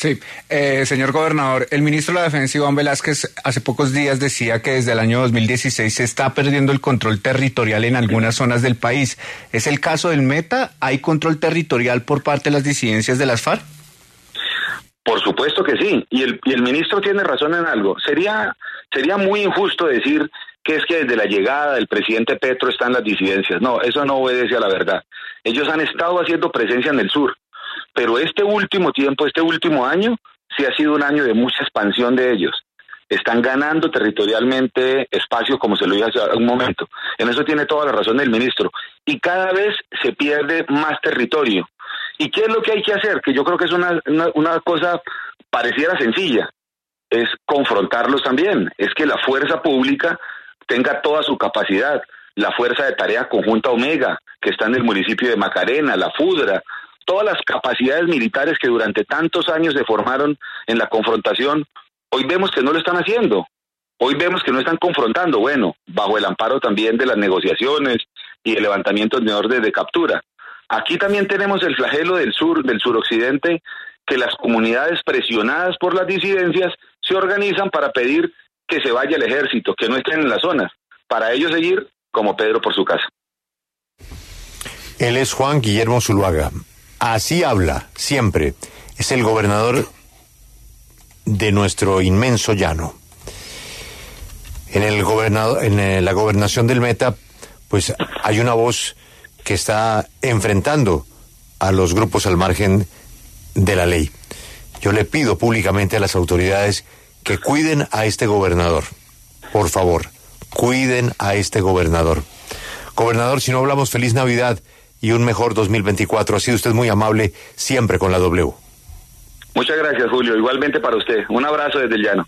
Sí, eh, señor gobernador, el ministro de la Defensa Iván Velázquez hace pocos días decía que desde el año 2016 se está perdiendo el control territorial en algunas zonas del país. ¿Es el caso del Meta? ¿Hay control territorial por parte de las disidencias de las FARC? Por supuesto que sí, y el, y el ministro tiene razón en algo. Sería, sería muy injusto decir que es que desde la llegada del presidente Petro están las disidencias. No, eso no obedece a la verdad. Ellos han estado haciendo presencia en el sur pero este último tiempo, este último año, sí ha sido un año de mucha expansión de ellos. Están ganando territorialmente espacio, como se lo dije hace un momento. En eso tiene toda la razón el ministro. Y cada vez se pierde más territorio. ¿Y qué es lo que hay que hacer? Que yo creo que es una, una cosa pareciera sencilla. Es confrontarlos también. Es que la fuerza pública tenga toda su capacidad. La fuerza de tarea conjunta Omega, que está en el municipio de Macarena, la FUDRA, todas las capacidades militares que durante tantos años se formaron en la confrontación, hoy vemos que no lo están haciendo. Hoy vemos que no están confrontando, bueno, bajo el amparo también de las negociaciones y el levantamiento de órdenes de captura. Aquí también tenemos el flagelo del sur, del suroccidente, que las comunidades presionadas por las disidencias se organizan para pedir que se vaya el ejército, que no estén en las zonas, para ellos seguir como Pedro por su casa. Él es Juan Guillermo Zuluaga, Así habla siempre. Es el gobernador de nuestro inmenso llano. En, el en eh, la gobernación del Meta, pues hay una voz que está enfrentando a los grupos al margen de la ley. Yo le pido públicamente a las autoridades que cuiden a este gobernador. Por favor, cuiden a este gobernador. Gobernador, si no hablamos feliz Navidad y un mejor 2024. Ha sido usted muy amable siempre con la W. Muchas gracias, Julio. Igualmente para usted. Un abrazo desde el llano.